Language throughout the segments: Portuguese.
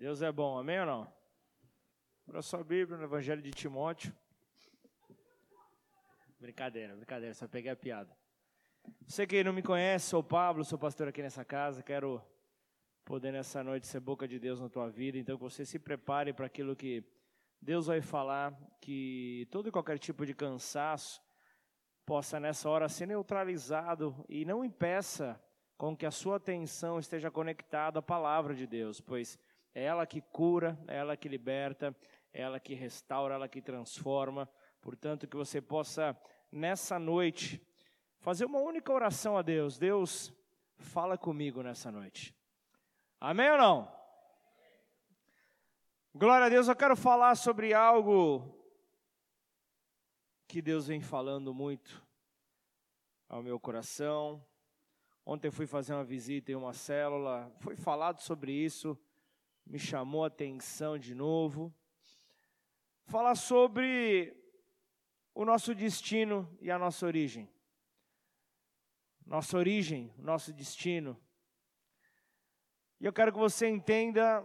Deus é bom, amém ou não? Abra sua Bíblia no Evangelho de Timóteo. Brincadeira, brincadeira, só peguei a piada. Você que não me conhece, sou Pablo, sou pastor aqui nessa casa, quero poder nessa noite ser boca de Deus na tua vida, então que você se prepare para aquilo que Deus vai falar, que todo e qualquer tipo de cansaço possa nessa hora ser neutralizado e não impeça com que a sua atenção esteja conectada à palavra de Deus, pois é ela que cura, é ela que liberta, é ela que restaura, é ela que transforma. Portanto, que você possa nessa noite fazer uma única oração a Deus. Deus, fala comigo nessa noite. Amém ou não? Glória a Deus, eu quero falar sobre algo que Deus vem falando muito ao meu coração. Ontem fui fazer uma visita em uma célula, foi falado sobre isso, me chamou a atenção de novo. Falar sobre o nosso destino e a nossa origem. Nossa origem, nosso destino. E eu quero que você entenda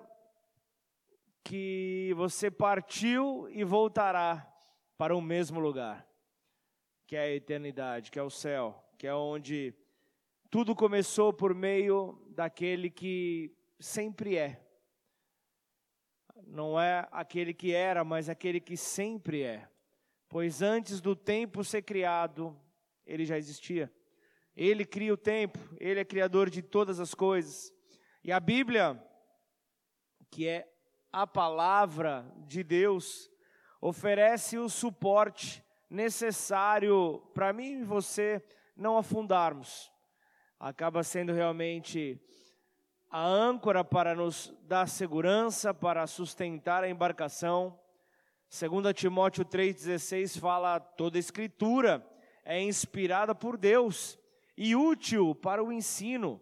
que você partiu e voltará para o mesmo lugar, que é a eternidade, que é o céu, que é onde tudo começou por meio daquele que sempre é. Não é aquele que era, mas aquele que sempre é. Pois antes do tempo ser criado, ele já existia. Ele cria o tempo, ele é criador de todas as coisas. E a Bíblia, que é a palavra de Deus, oferece o suporte necessário para mim e você não afundarmos. Acaba sendo realmente a âncora para nos dar segurança, para sustentar a embarcação. Segundo Timóteo 3:16 fala toda escritura é inspirada por Deus e útil para o ensino,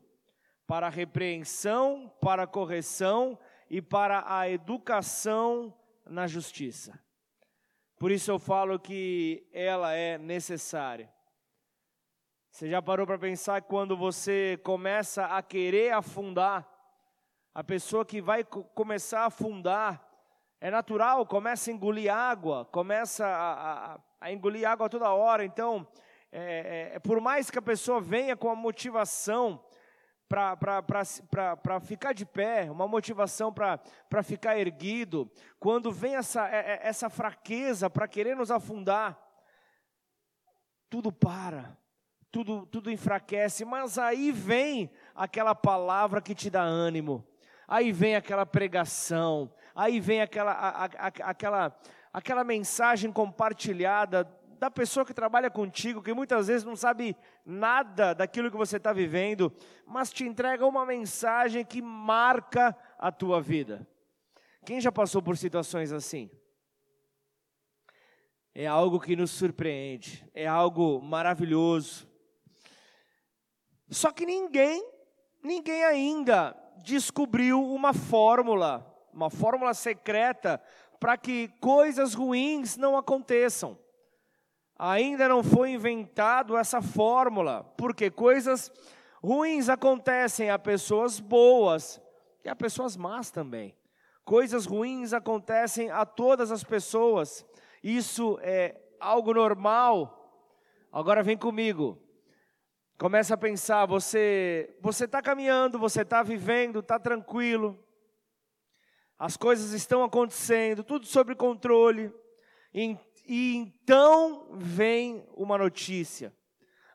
para a repreensão, para a correção e para a educação na justiça. Por isso eu falo que ela é necessária. Você já parou para pensar quando você começa a querer afundar, a pessoa que vai começar a afundar, é natural, começa a engolir água, começa a, a, a engolir água toda hora. Então, é, é, é por mais que a pessoa venha com a motivação para ficar de pé, uma motivação para ficar erguido, quando vem essa, é, é, essa fraqueza para querer nos afundar, tudo para, tudo, tudo enfraquece, mas aí vem aquela palavra que te dá ânimo, aí vem aquela pregação, aí vem aquela, a, a, aquela, aquela mensagem compartilhada da pessoa que trabalha contigo, que muitas vezes não sabe nada daquilo que você está vivendo, mas te entrega uma mensagem que marca a tua vida. Quem já passou por situações assim? É algo que nos surpreende, é algo maravilhoso. Só que ninguém, ninguém ainda descobriu uma fórmula, uma fórmula secreta para que coisas ruins não aconteçam ainda não foi inventado essa fórmula, porque coisas ruins acontecem a pessoas boas e a pessoas más também. Coisas ruins acontecem a todas as pessoas. Isso é algo normal. Agora vem comigo. Começa a pensar, você você está caminhando, você está vivendo, está tranquilo. As coisas estão acontecendo, tudo sob controle e então vem uma notícia.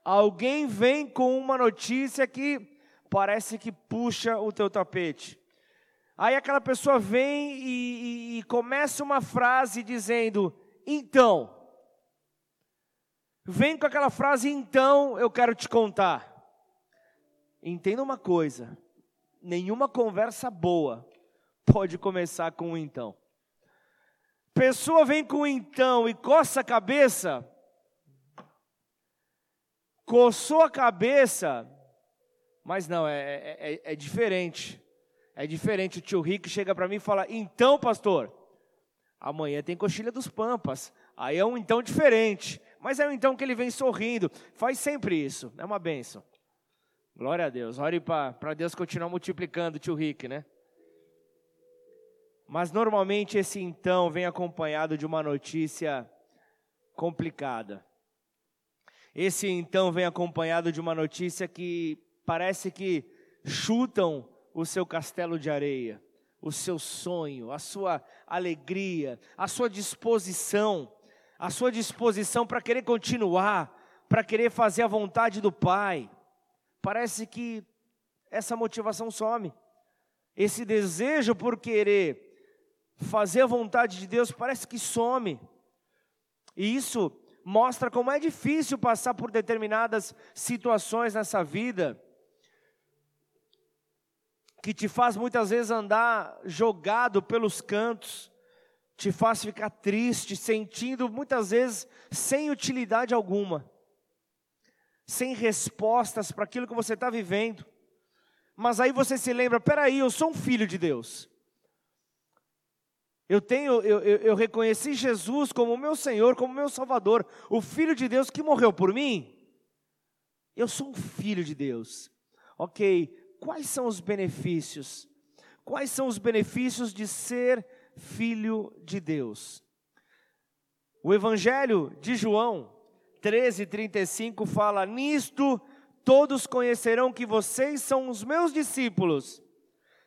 Alguém vem com uma notícia que parece que puxa o teu tapete. Aí aquela pessoa vem e, e, e começa uma frase dizendo: então. Vem com aquela frase, então eu quero te contar. Entenda uma coisa: nenhuma conversa boa pode começar com um então pessoa vem com então e coça a cabeça, coçou a cabeça, mas não, é, é, é, é diferente. É diferente. O tio Rick chega para mim e fala: Então, pastor, amanhã tem coxilha dos Pampas. Aí é um então diferente. Mas é então que ele vem sorrindo. Faz sempre isso. É uma benção. Glória a Deus. Ore para Deus continuar multiplicando, tio Rick, né? Mas normalmente esse então vem acompanhado de uma notícia complicada. Esse então vem acompanhado de uma notícia que parece que chutam o seu castelo de areia, o seu sonho, a sua alegria, a sua disposição, a sua disposição para querer continuar, para querer fazer a vontade do Pai. Parece que essa motivação some. Esse desejo por querer fazer a vontade de Deus parece que some. E isso mostra como é difícil passar por determinadas situações nessa vida, que te faz muitas vezes andar jogado pelos cantos, te faz ficar triste, sentindo muitas vezes sem utilidade alguma, sem respostas para aquilo que você está vivendo. Mas aí você se lembra: peraí, eu sou um filho de Deus. Eu tenho, eu, eu, eu reconheci Jesus como meu Senhor, como meu Salvador, o Filho de Deus que morreu por mim. Eu sou um filho de Deus. Ok, quais são os benefícios? Quais são os benefícios de ser filho de Deus? O Evangelho de João 13:35 fala: Nisto todos conhecerão que vocês são os meus discípulos,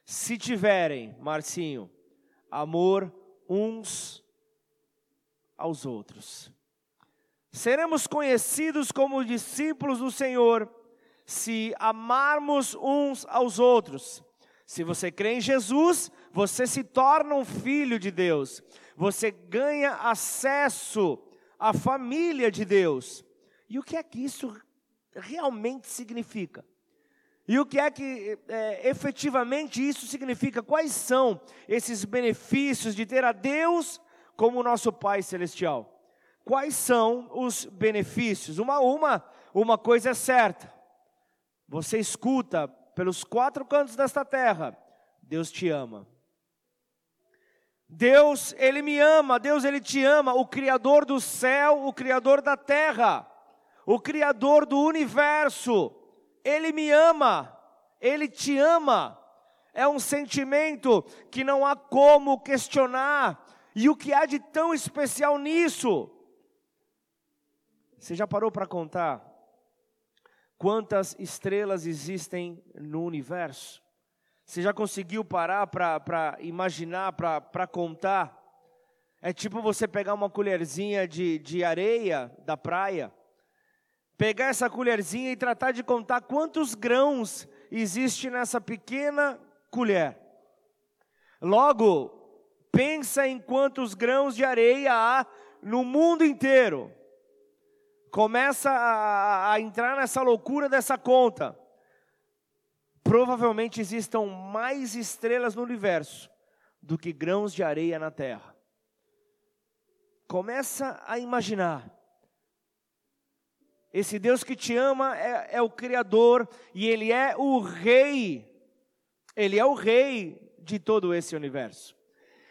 se tiverem, Marcinho, amor uns aos outros. Seremos conhecidos como discípulos do Senhor se amarmos uns aos outros. Se você crê em Jesus, você se torna um filho de Deus. Você ganha acesso à família de Deus. E o que é que isso realmente significa? E o que é que é, efetivamente isso significa? Quais são esses benefícios de ter a Deus como nosso Pai Celestial? Quais são os benefícios? Uma, uma, uma coisa é certa: você escuta pelos quatro cantos desta terra, Deus te ama. Deus, Ele me ama, Deus, Ele te ama, o Criador do céu, o Criador da terra, o Criador do universo ele me ama, Ele te ama. É um sentimento que não há como questionar. E o que há de tão especial nisso? Você já parou para contar quantas estrelas existem no universo? Você já conseguiu parar para imaginar, para contar? É tipo você pegar uma colherzinha de, de areia da praia pegar essa colherzinha e tratar de contar quantos grãos existe nessa pequena colher. Logo, pensa em quantos grãos de areia há no mundo inteiro. Começa a, a entrar nessa loucura dessa conta. Provavelmente existam mais estrelas no universo do que grãos de areia na terra. Começa a imaginar esse Deus que te ama é, é, o Criador e Ele é o Rei. Ele é o Rei de todo esse universo.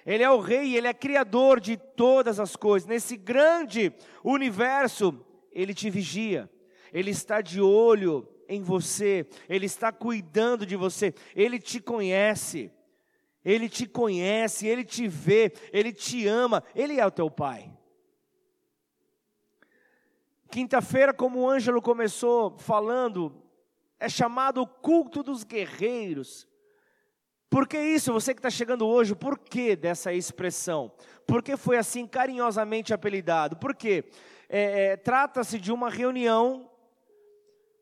Ele é o Rei, Ele é Criador de todas as coisas. Nesse grande universo, Ele te vigia. Ele está de olho em você. Ele está cuidando de você. Ele te conhece. Ele te conhece, Ele te vê, Ele te ama. Ele é o teu Pai. Quinta-feira, como o Ângelo começou falando, é chamado o culto dos guerreiros. Por que isso? Você que está chegando hoje, por que dessa expressão? Por que foi assim carinhosamente apelidado? Por quê? É, é, Trata-se de uma reunião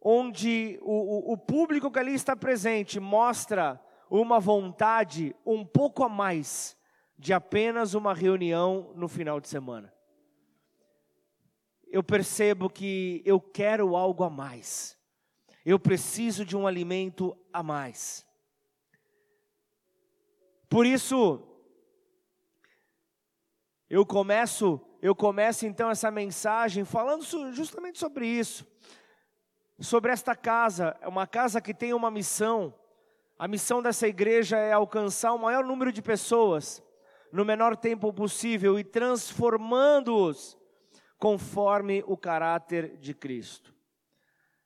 onde o, o, o público que ali está presente mostra uma vontade um pouco a mais de apenas uma reunião no final de semana eu percebo que eu quero algo a mais. Eu preciso de um alimento a mais. Por isso, eu começo, eu começo então essa mensagem falando justamente sobre isso. Sobre esta casa, é uma casa que tem uma missão. A missão dessa igreja é alcançar o maior número de pessoas no menor tempo possível e transformando-os conforme o caráter de Cristo.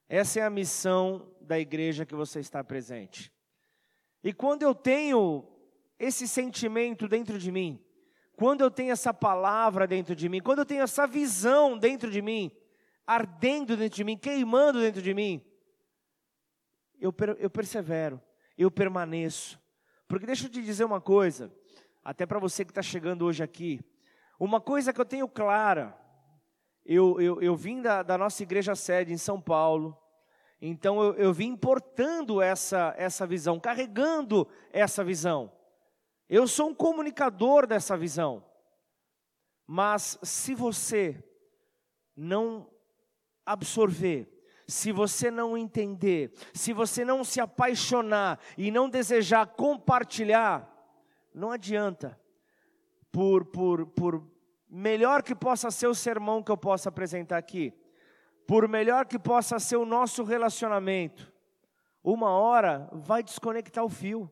Essa é a missão da igreja que você está presente. E quando eu tenho esse sentimento dentro de mim, quando eu tenho essa palavra dentro de mim, quando eu tenho essa visão dentro de mim, ardendo dentro de mim, queimando dentro de mim, eu, eu persevero, eu permaneço. Porque deixa eu te dizer uma coisa, até para você que está chegando hoje aqui, uma coisa que eu tenho clara, eu, eu, eu vim da, da nossa igreja sede em São Paulo, então eu, eu vim importando essa, essa visão, carregando essa visão. Eu sou um comunicador dessa visão. Mas se você não absorver, se você não entender, se você não se apaixonar e não desejar compartilhar, não adianta. Por, por, por melhor que possa ser o sermão que eu possa apresentar aqui, por melhor que possa ser o nosso relacionamento, uma hora vai desconectar o fio.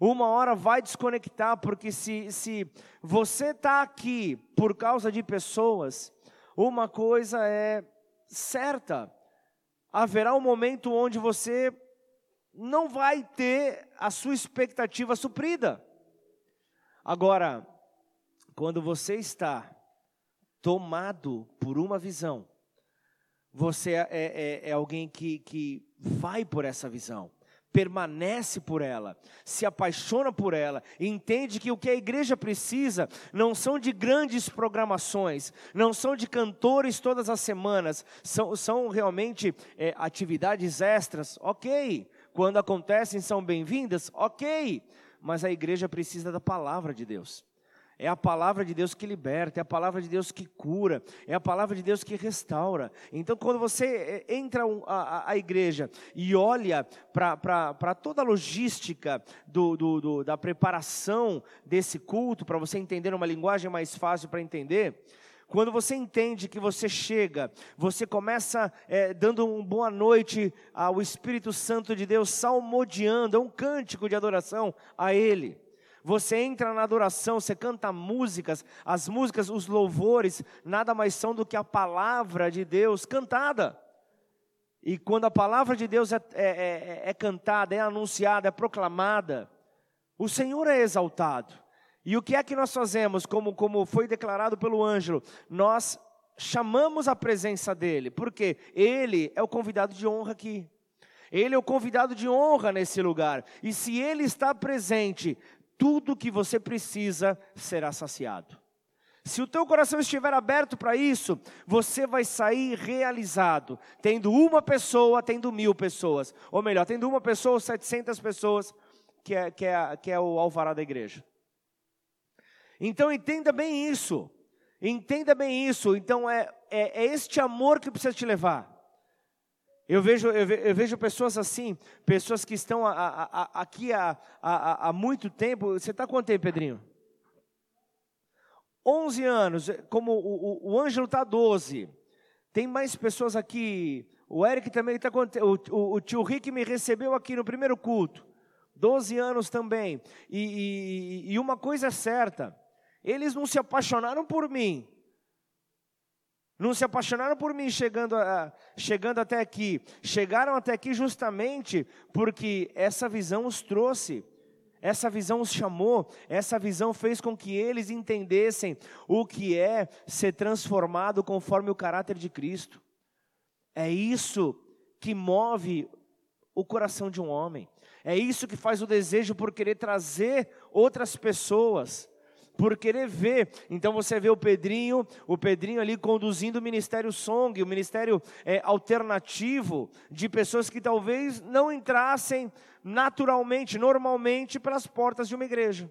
Uma hora vai desconectar, porque se, se você está aqui por causa de pessoas, uma coisa é certa: haverá um momento onde você não vai ter a sua expectativa suprida. Agora, quando você está tomado por uma visão, você é, é, é alguém que, que vai por essa visão, permanece por ela, se apaixona por ela, entende que o que a igreja precisa não são de grandes programações, não são de cantores todas as semanas, são, são realmente é, atividades extras, ok. Quando acontecem, são bem-vindas, ok. Mas a igreja precisa da palavra de Deus. É a palavra de Deus que liberta, é a palavra de Deus que cura, é a palavra de Deus que restaura. Então, quando você eh, entra a, a igreja e olha para toda a logística do, do, do, da preparação desse culto, para você entender uma linguagem mais fácil para entender, quando você entende que você chega, você começa é, dando uma boa noite ao Espírito Santo de Deus, salmodiando, é um cântico de adoração a Ele. Você entra na adoração, você canta músicas, as músicas, os louvores, nada mais são do que a palavra de Deus cantada. E quando a palavra de Deus é, é, é, é cantada, é anunciada, é proclamada, o Senhor é exaltado. E o que é que nós fazemos, como, como foi declarado pelo ângelo? Nós chamamos a presença dele, porque ele é o convidado de honra aqui. Ele é o convidado de honra nesse lugar. E se ele está presente, tudo que você precisa será saciado. Se o teu coração estiver aberto para isso, você vai sair realizado, tendo uma pessoa, tendo mil pessoas, ou melhor, tendo uma pessoa, setecentas pessoas, que é, que é, que é o alvará da igreja. Então entenda bem isso, entenda bem isso. Então é, é, é este amor que precisa te levar. Eu vejo, eu, ve, eu vejo pessoas assim, pessoas que estão a, a, a, aqui há, muito tempo. Você está quanto tempo, Pedrinho? 11 anos, como o, o, o Ângelo está 12. Tem mais pessoas aqui. O Eric também está o, o, o tio Rick me recebeu aqui no primeiro culto. 12 anos também. E, e, e uma coisa é certa: eles não se apaixonaram por mim, não se apaixonaram por mim chegando, a, chegando até aqui. Chegaram até aqui justamente porque essa visão os trouxe. Essa visão os chamou, essa visão fez com que eles entendessem o que é ser transformado conforme o caráter de Cristo. É isso que move o coração de um homem. É isso que faz o desejo por querer trazer outras pessoas por querer ver. Então você vê o Pedrinho, o Pedrinho ali conduzindo o ministério Song, o ministério é, alternativo de pessoas que talvez não entrassem naturalmente, normalmente, pelas portas de uma igreja.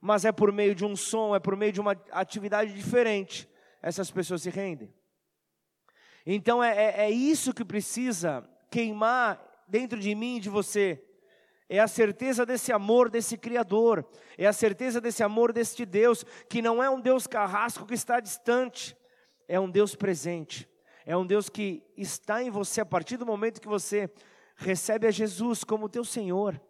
Mas é por meio de um som, é por meio de uma atividade diferente, essas pessoas se rendem. Então é, é, é isso que precisa queimar dentro de mim e de você é a certeza desse amor desse Criador, é a certeza desse amor deste Deus, que não é um Deus carrasco que está distante, é um Deus presente, é um Deus que está em você a partir do momento que você recebe a Jesus como teu Senhor.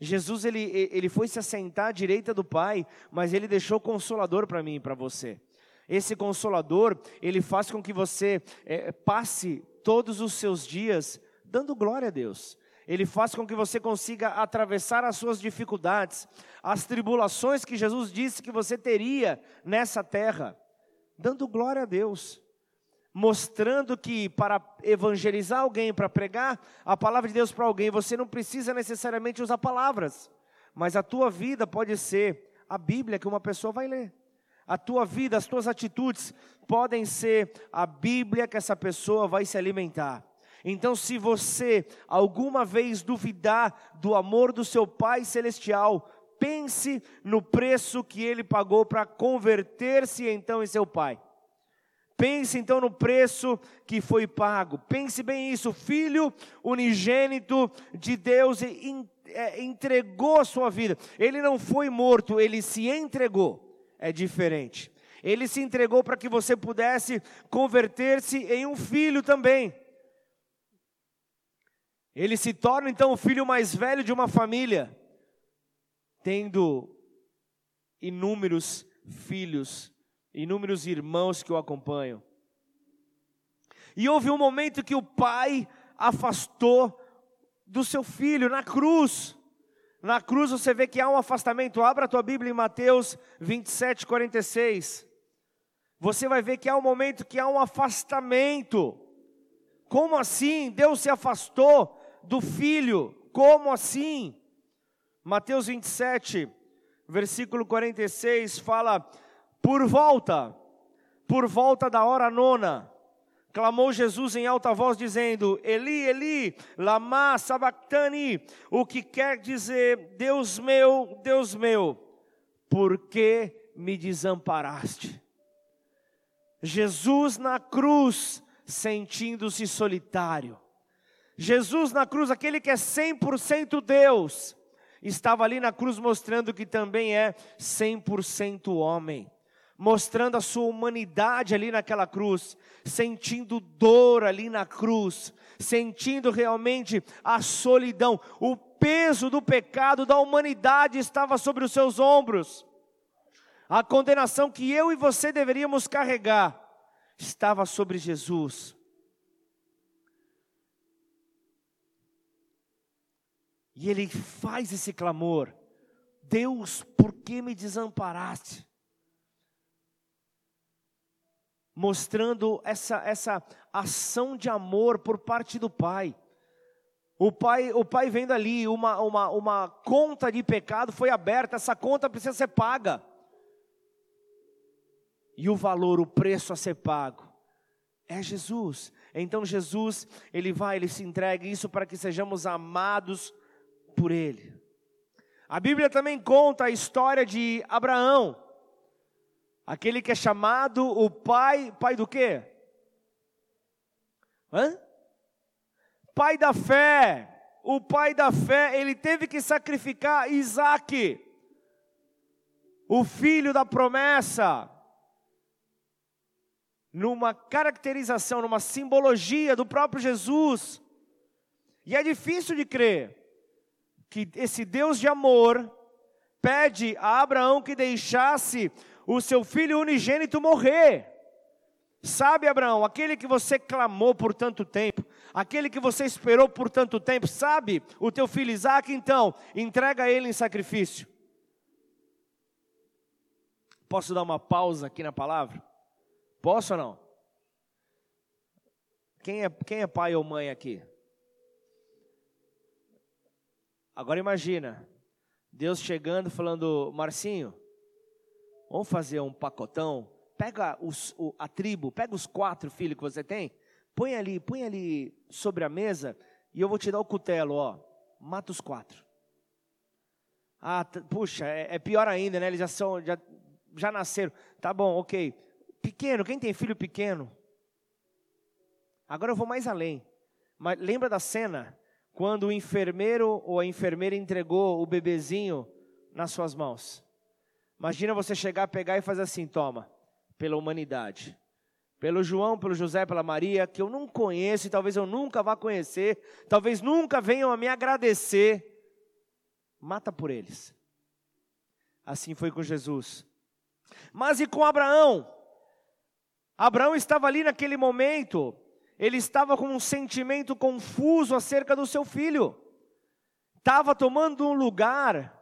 Jesus ele, ele foi se assentar à direita do Pai, mas ele deixou consolador para mim e para você. Esse consolador, ele faz com que você é, passe todos os seus dias dando glória a Deus Ele faz com que você consiga atravessar as suas dificuldades, as tribulações que Jesus disse que você teria nessa terra, dando glória a Deus, mostrando que para evangelizar alguém, para pregar a palavra de Deus para alguém, você não precisa necessariamente usar palavras, mas a tua vida pode ser a Bíblia que uma pessoa vai ler. A tua vida, as tuas atitudes podem ser a Bíblia que essa pessoa vai se alimentar. Então, se você alguma vez duvidar do amor do seu Pai Celestial, pense no preço que ele pagou para converter-se então em seu Pai. Pense então no preço que foi pago. Pense bem isso. Filho unigênito de Deus é, entregou a sua vida. Ele não foi morto, ele se entregou. É diferente. Ele se entregou para que você pudesse converter-se em um filho também. Ele se torna então o filho mais velho de uma família, tendo inúmeros filhos, inúmeros irmãos que o acompanham. E houve um momento que o pai afastou do seu filho na cruz. Na cruz você vê que há um afastamento. Abra a tua Bíblia em Mateus 27, 46. Você vai ver que há um momento que há um afastamento. Como assim? Deus se afastou do filho. Como assim? Mateus 27, versículo 46 fala: Por volta, por volta da hora nona, clamou Jesus em alta voz, dizendo: Eli, Eli, lama sabachthani, o que quer dizer: Deus meu, Deus meu, por que me desamparaste? Jesus na cruz, sentindo-se solitário, Jesus na cruz, aquele que é 100% Deus, estava ali na cruz mostrando que também é 100% homem, mostrando a sua humanidade ali naquela cruz, sentindo dor ali na cruz, sentindo realmente a solidão, o peso do pecado da humanidade estava sobre os seus ombros. A condenação que eu e você deveríamos carregar estava sobre Jesus. E ele faz esse clamor: Deus, por que me desamparaste? Mostrando essa, essa ação de amor por parte do Pai. O pai, o pai vendo ali uma, uma, uma conta de pecado foi aberta, essa conta precisa ser paga. E o valor, o preço a ser pago é Jesus. Então Jesus, ele vai, ele se entrega isso para que sejamos amados por ele. A Bíblia também conta a história de Abraão, aquele que é chamado o pai, pai do quê? Hã? Pai da fé. O pai da fé, ele teve que sacrificar Isaac, o filho da promessa, numa caracterização, numa simbologia do próprio Jesus. E é difícil de crer que esse Deus de amor pede a Abraão que deixasse o seu filho unigênito morrer. Sabe, Abraão, aquele que você clamou por tanto tempo, aquele que você esperou por tanto tempo, sabe, o teu filho Isaac, então, entrega ele em sacrifício. Posso dar uma pausa aqui na palavra? Posso ou não? Quem é, quem é pai ou mãe aqui? Agora imagina, Deus chegando falando, Marcinho, vamos fazer um pacotão, pega os, o, a tribo, pega os quatro filhos que você tem, põe ali, põe ali sobre a mesa e eu vou te dar o cutelo, ó, mata os quatro. Ah, puxa, é, é, pior ainda, né? Eles já são, já, já nasceram. Tá bom, ok. Pequeno, quem tem filho pequeno? Agora eu vou mais além. Mas lembra da cena quando o enfermeiro ou a enfermeira entregou o bebezinho nas suas mãos. Imagina você chegar, pegar e fazer assim: toma, pela humanidade. Pelo João, pelo José, pela Maria, que eu não conheço e talvez eu nunca vá conhecer, talvez nunca venham a me agradecer. Mata por eles. Assim foi com Jesus. Mas e com Abraão? Abraão estava ali naquele momento, ele estava com um sentimento confuso acerca do seu filho. estava tomando um lugar,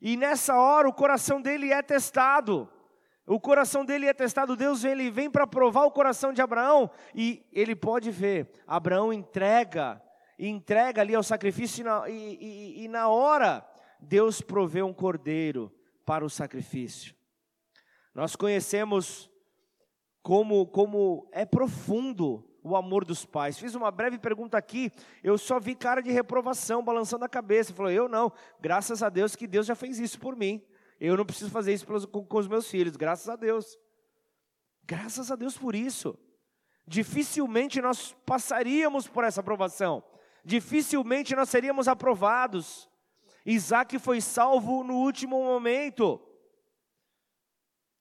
e nessa hora o coração dele é testado. O coração dele é testado, Deus ele vem para provar o coração de Abraão e ele pode ver. Abraão entrega, entrega ali ao sacrifício e na, e, e, e na hora Deus provê um cordeiro para o sacrifício. Nós conhecemos como, como é profundo o amor dos pais. Fiz uma breve pergunta aqui, eu só vi cara de reprovação, balançando a cabeça. Falou, eu não, graças a Deus que Deus já fez isso por mim. Eu não preciso fazer isso com, com os meus filhos, graças a Deus. Graças a Deus por isso. Dificilmente nós passaríamos por essa aprovação. Dificilmente nós seríamos aprovados. Isaac foi salvo no último momento.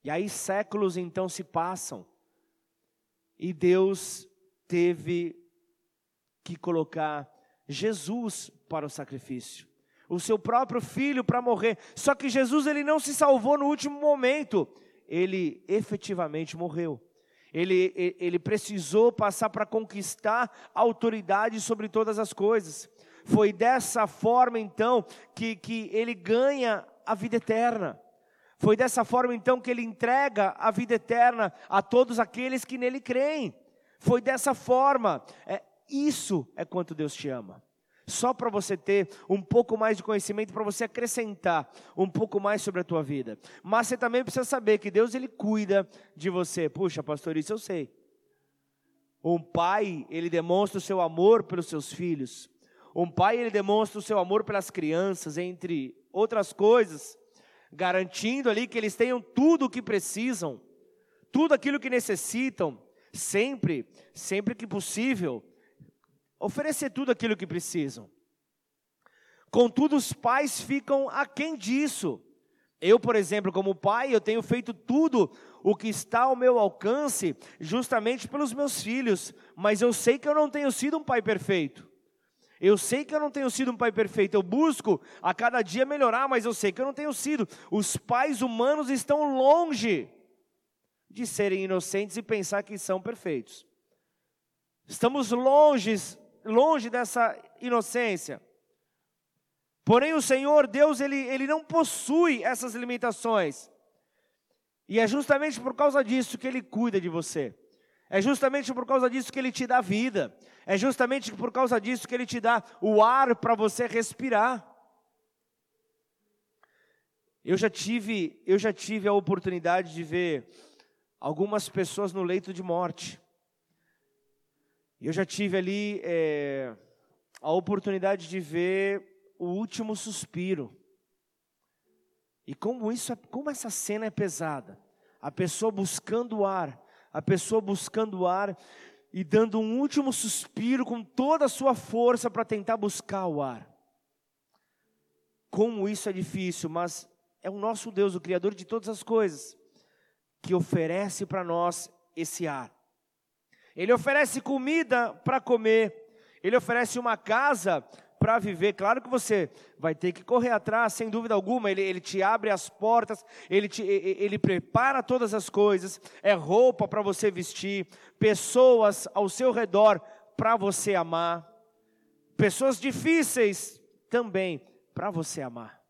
E aí séculos então se passam. E Deus teve que colocar Jesus para o sacrifício. O seu próprio filho para morrer. Só que Jesus ele não se salvou no último momento. Ele efetivamente morreu. Ele, ele precisou passar para conquistar autoridade sobre todas as coisas. Foi dessa forma então que, que ele ganha a vida eterna. Foi dessa forma então que ele entrega a vida eterna a todos aqueles que nele creem. Foi dessa forma. É, isso é quanto Deus te ama. Só para você ter um pouco mais de conhecimento, para você acrescentar um pouco mais sobre a tua vida. Mas você também precisa saber que Deus ele cuida de você. Puxa, pastor, isso eu sei. Um pai, ele demonstra o seu amor pelos seus filhos. Um pai, ele demonstra o seu amor pelas crianças, entre outras coisas, garantindo ali que eles tenham tudo o que precisam, tudo aquilo que necessitam, sempre, sempre que possível, oferecer tudo aquilo que precisam. Contudo, os pais ficam aquém disso. Eu, por exemplo, como pai, eu tenho feito tudo o que está ao meu alcance, justamente pelos meus filhos, mas eu sei que eu não tenho sido um pai perfeito. Eu sei que eu não tenho sido um pai perfeito, eu busco a cada dia melhorar, mas eu sei que eu não tenho sido. Os pais humanos estão longe de serem inocentes e pensar que são perfeitos. Estamos longe, longe dessa inocência. Porém, o Senhor Deus, ele, ele não possui essas limitações. E é justamente por causa disso que Ele cuida de você. É justamente por causa disso que Ele te dá vida. É justamente por causa disso que Ele te dá o ar para você respirar. Eu já tive, eu já tive a oportunidade de ver algumas pessoas no leito de morte. Eu já tive ali é, a oportunidade de ver o último suspiro. E como isso, é, como essa cena é pesada. A pessoa buscando ar, a pessoa buscando ar e dando um último suspiro com toda a sua força para tentar buscar o ar. Como isso é difícil, mas é o nosso Deus, o Criador de todas as coisas que oferece para nós esse ar. Ele oferece comida para comer, ele oferece uma casa para viver. Claro que você vai ter que correr atrás, sem dúvida alguma. Ele, ele te abre as portas, ele, te, ele prepara todas as coisas. É roupa para você vestir, pessoas ao seu redor para você amar, pessoas difíceis também para você amar.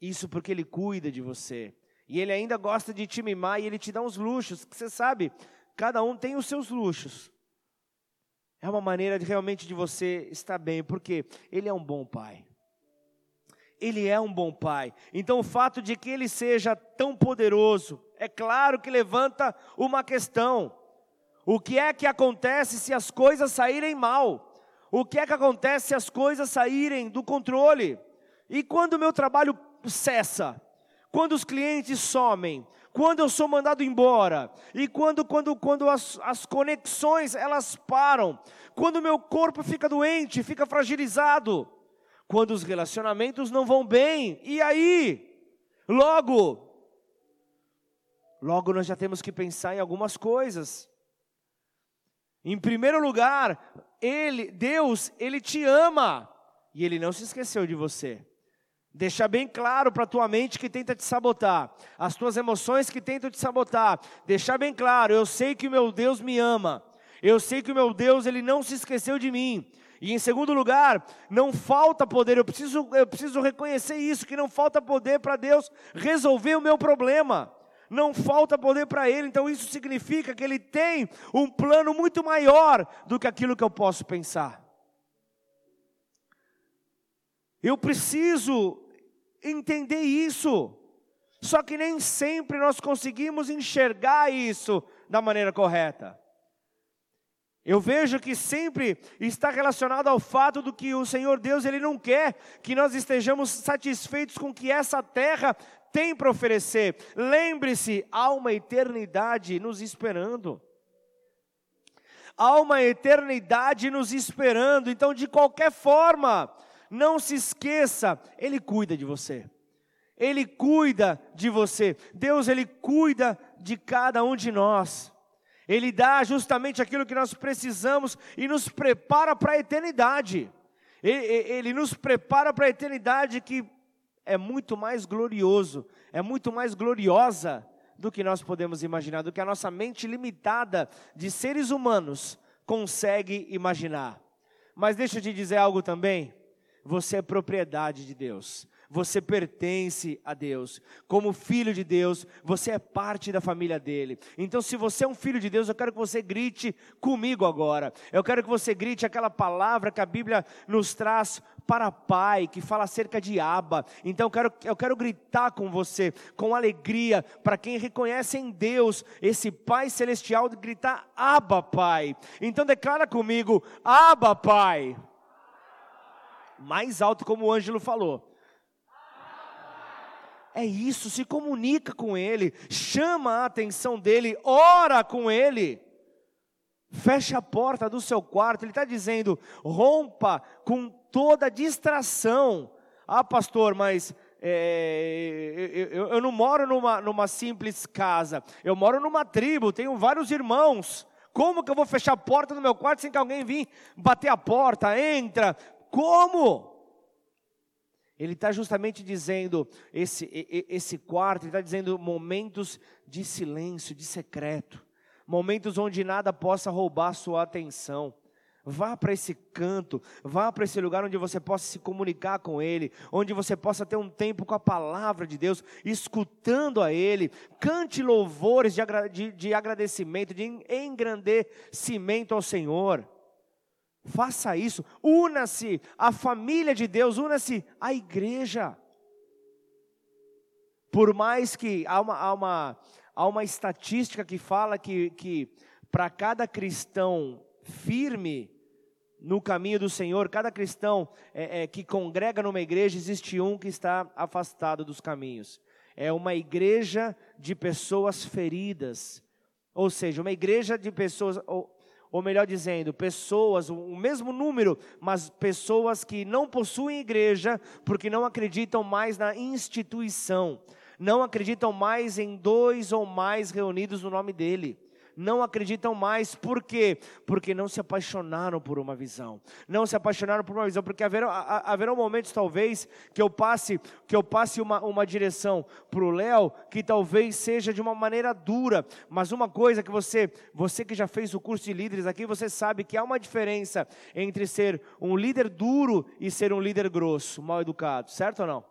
Isso porque Ele cuida de você. E ele ainda gosta de te mimar e ele te dá uns luxos, que você sabe, cada um tem os seus luxos. É uma maneira de realmente de você estar bem, porque ele é um bom pai. Ele é um bom pai. Então o fato de que ele seja tão poderoso, é claro que levanta uma questão. O que é que acontece se as coisas saírem mal? O que é que acontece se as coisas saírem do controle? E quando o meu trabalho cessa? Quando os clientes somem, quando eu sou mandado embora, e quando, quando, quando as, as conexões elas param, quando meu corpo fica doente, fica fragilizado, quando os relacionamentos não vão bem, e aí? Logo, logo nós já temos que pensar em algumas coisas. Em primeiro lugar, ele, Deus, ele te ama e ele não se esqueceu de você. Deixar bem claro para a tua mente que tenta te sabotar, as tuas emoções que tentam te sabotar. Deixar bem claro, eu sei que o meu Deus me ama. Eu sei que o meu Deus ele não se esqueceu de mim. E em segundo lugar, não falta poder, eu preciso, eu preciso reconhecer isso, que não falta poder para Deus resolver o meu problema. Não falta poder para Ele, então isso significa que Ele tem um plano muito maior do que aquilo que eu posso pensar. Eu preciso entender isso. Só que nem sempre nós conseguimos enxergar isso da maneira correta. Eu vejo que sempre está relacionado ao fato do que o Senhor Deus ele não quer que nós estejamos satisfeitos com o que essa terra tem para oferecer. Lembre-se, há uma eternidade nos esperando. Há uma eternidade nos esperando. Então, de qualquer forma, não se esqueça, ele cuida de você. Ele cuida de você. Deus ele cuida de cada um de nós. Ele dá justamente aquilo que nós precisamos e nos prepara para a eternidade. Ele, ele nos prepara para a eternidade que é muito mais glorioso, é muito mais gloriosa do que nós podemos imaginar, do que a nossa mente limitada de seres humanos consegue imaginar. Mas deixa eu te dizer algo também. Você é propriedade de Deus você pertence a Deus. Como filho de Deus, você é parte da família dele. Então, se você é um filho de Deus, eu quero que você grite comigo agora. Eu quero que você grite aquela palavra que a Bíblia nos traz para pai, que fala acerca de Abba. Então eu quero, eu quero gritar com você, com alegria, para quem reconhece em Deus esse Pai Celestial, gritar Abba, Pai. Então declara comigo, Abba, Pai. Mais alto, como o Ângelo falou. É isso, se comunica com Ele, chama a atenção dEle, ora com Ele. Fecha a porta do seu quarto, Ele está dizendo: rompa com toda distração. Ah, pastor, mas é, eu, eu, eu, não moro numa, numa simples casa, eu moro numa tribo, tenho vários irmãos. Como que eu vou fechar a porta do meu quarto sem que alguém vir bater a porta? Entra. Como? Ele está justamente dizendo, esse, esse quarto, ele está dizendo momentos de silêncio, de secreto, momentos onde nada possa roubar sua atenção. Vá para esse canto, vá para esse lugar onde você possa se comunicar com Ele, onde você possa ter um tempo com a palavra de Deus, escutando a Ele. Cante louvores de, de, de agradecimento, de engrandecimento ao Senhor. Faça isso, una-se à família de Deus, una-se à igreja. Por mais que há uma, há uma, há uma estatística que fala que, que para cada cristão firme no caminho do Senhor, cada cristão é, é, que congrega numa igreja, existe um que está afastado dos caminhos. É uma igreja de pessoas feridas, ou seja, uma igreja de pessoas, ou, melhor dizendo, pessoas, o mesmo número, mas pessoas que não possuem igreja porque não acreditam mais na instituição, não acreditam mais em dois ou mais reunidos no nome dele não acreditam mais, por quê? Porque não se apaixonaram por uma visão, não se apaixonaram por uma visão, porque haverão, haverão momentos talvez que eu passe, que eu passe uma, uma direção para o Léo, que talvez seja de uma maneira dura, mas uma coisa que você, você que já fez o curso de líderes aqui, você sabe que há uma diferença entre ser um líder duro e ser um líder grosso, mal educado, certo ou não?